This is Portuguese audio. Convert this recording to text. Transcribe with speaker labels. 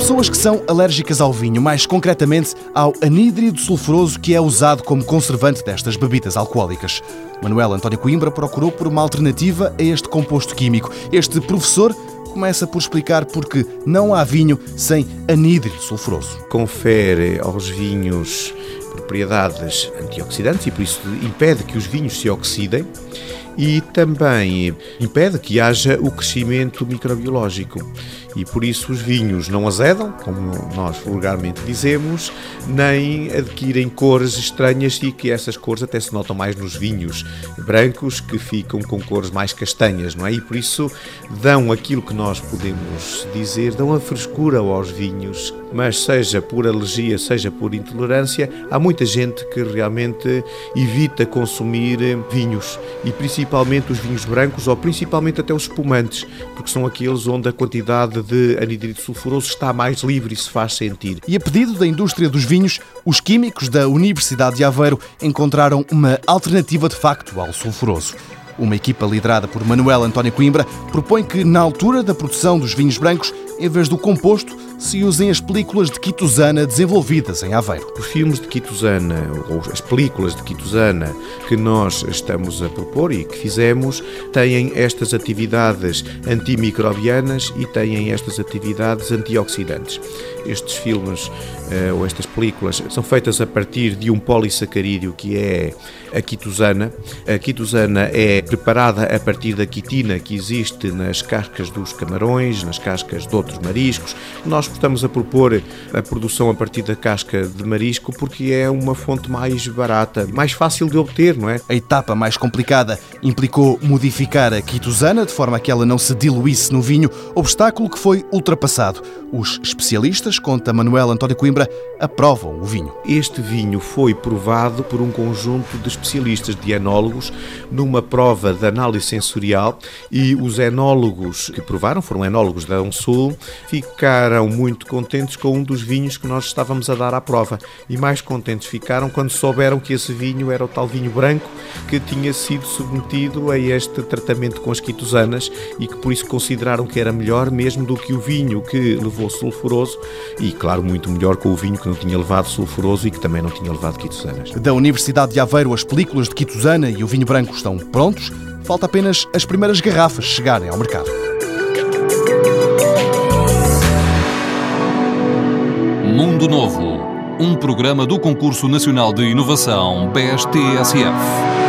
Speaker 1: pessoas que são alérgicas ao vinho, mais concretamente ao anídrido sulfuroso que é usado como conservante destas bebidas alcoólicas. Manuel António Coimbra procurou por uma alternativa a este composto químico. Este professor começa por explicar porque não há vinho sem anídrido sulfuroso.
Speaker 2: Confere aos vinhos propriedades antioxidantes e por isso impede que os vinhos se oxidem e também impede que haja o crescimento microbiológico e por isso os vinhos não azedam, como nós vulgarmente dizemos, nem adquirem cores estranhas e que essas cores até se notam mais nos vinhos brancos que ficam com cores mais castanhas, não é? E por isso dão aquilo que nós podemos dizer, dão a frescura aos vinhos, mas seja por alergia, seja por intolerância, há muita gente que realmente evita consumir vinhos e principalmente os vinhos brancos ou principalmente até os espumantes, porque são aqueles onde a quantidade de anidride sulfuroso está mais livre e se faz sentir.
Speaker 1: E a pedido da indústria dos vinhos, os químicos da Universidade de Aveiro encontraram uma alternativa de facto ao sulfuroso. Uma equipa liderada por Manuel António Coimbra propõe que, na altura da produção dos vinhos brancos, em vez do composto, se usem as películas de quitosana desenvolvidas em Aveiro.
Speaker 2: Os filmes de quitosana, ou as películas de quitosana que nós estamos a propor e que fizemos, têm estas atividades antimicrobianas e têm estas atividades antioxidantes. Estes filmes ou estas películas são feitas a partir de um polissacarídeo que é a quitosana. A quitosana é preparada a partir da quitina que existe nas cascas dos camarões, nas cascas de outros mariscos. Nós estamos a propor a produção a partir da casca de marisco porque é uma fonte mais barata, mais fácil de obter, não é?
Speaker 1: A etapa mais complicada implicou modificar a quitosana de forma que ela não se diluísse no vinho, obstáculo que foi ultrapassado. Os especialistas, conta Manuel António Coimbra, aprovam o vinho.
Speaker 2: Este vinho foi provado por um conjunto de especialistas, de enólogos, numa prova de análise sensorial e os enólogos que provaram, foram enólogos da Unsul, ficaram muito contentes com um dos vinhos que nós estávamos a dar à prova e mais contentes ficaram quando souberam que esse vinho era o tal vinho branco que tinha sido submetido a este tratamento com as quitosanas e que por isso consideraram que era melhor mesmo do que o vinho que levou sulfuroso e claro muito melhor com o vinho que não tinha levado sulfuroso e que também não tinha levado quitosanas.
Speaker 1: Da Universidade de Aveiro as películas de quitosana e o vinho branco estão prontos, falta apenas as primeiras garrafas chegarem ao mercado.
Speaker 3: Mundo Novo, um programa do Concurso Nacional de Inovação BSTSF.